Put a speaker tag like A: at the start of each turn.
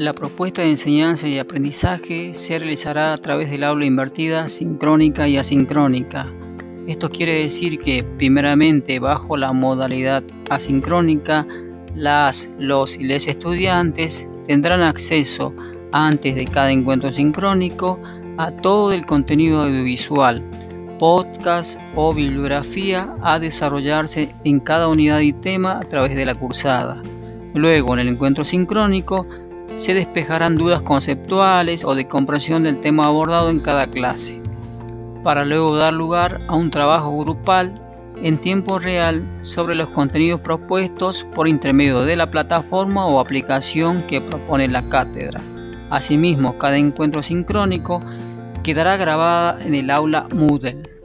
A: La propuesta de enseñanza y aprendizaje se realizará a través del aula invertida sincrónica y asincrónica. Esto quiere decir que, primeramente, bajo la modalidad asincrónica, los y les estudiantes tendrán acceso, antes de cada encuentro sincrónico, a todo el contenido audiovisual, podcast o bibliografía a desarrollarse en cada unidad y tema a través de la cursada. Luego, en el encuentro sincrónico, se despejarán dudas conceptuales o de comprensión del tema abordado en cada clase, para luego dar lugar a un trabajo grupal en tiempo real sobre los contenidos propuestos por intermedio de la plataforma o aplicación que propone la cátedra. Asimismo, cada encuentro sincrónico quedará grabada en el aula Moodle.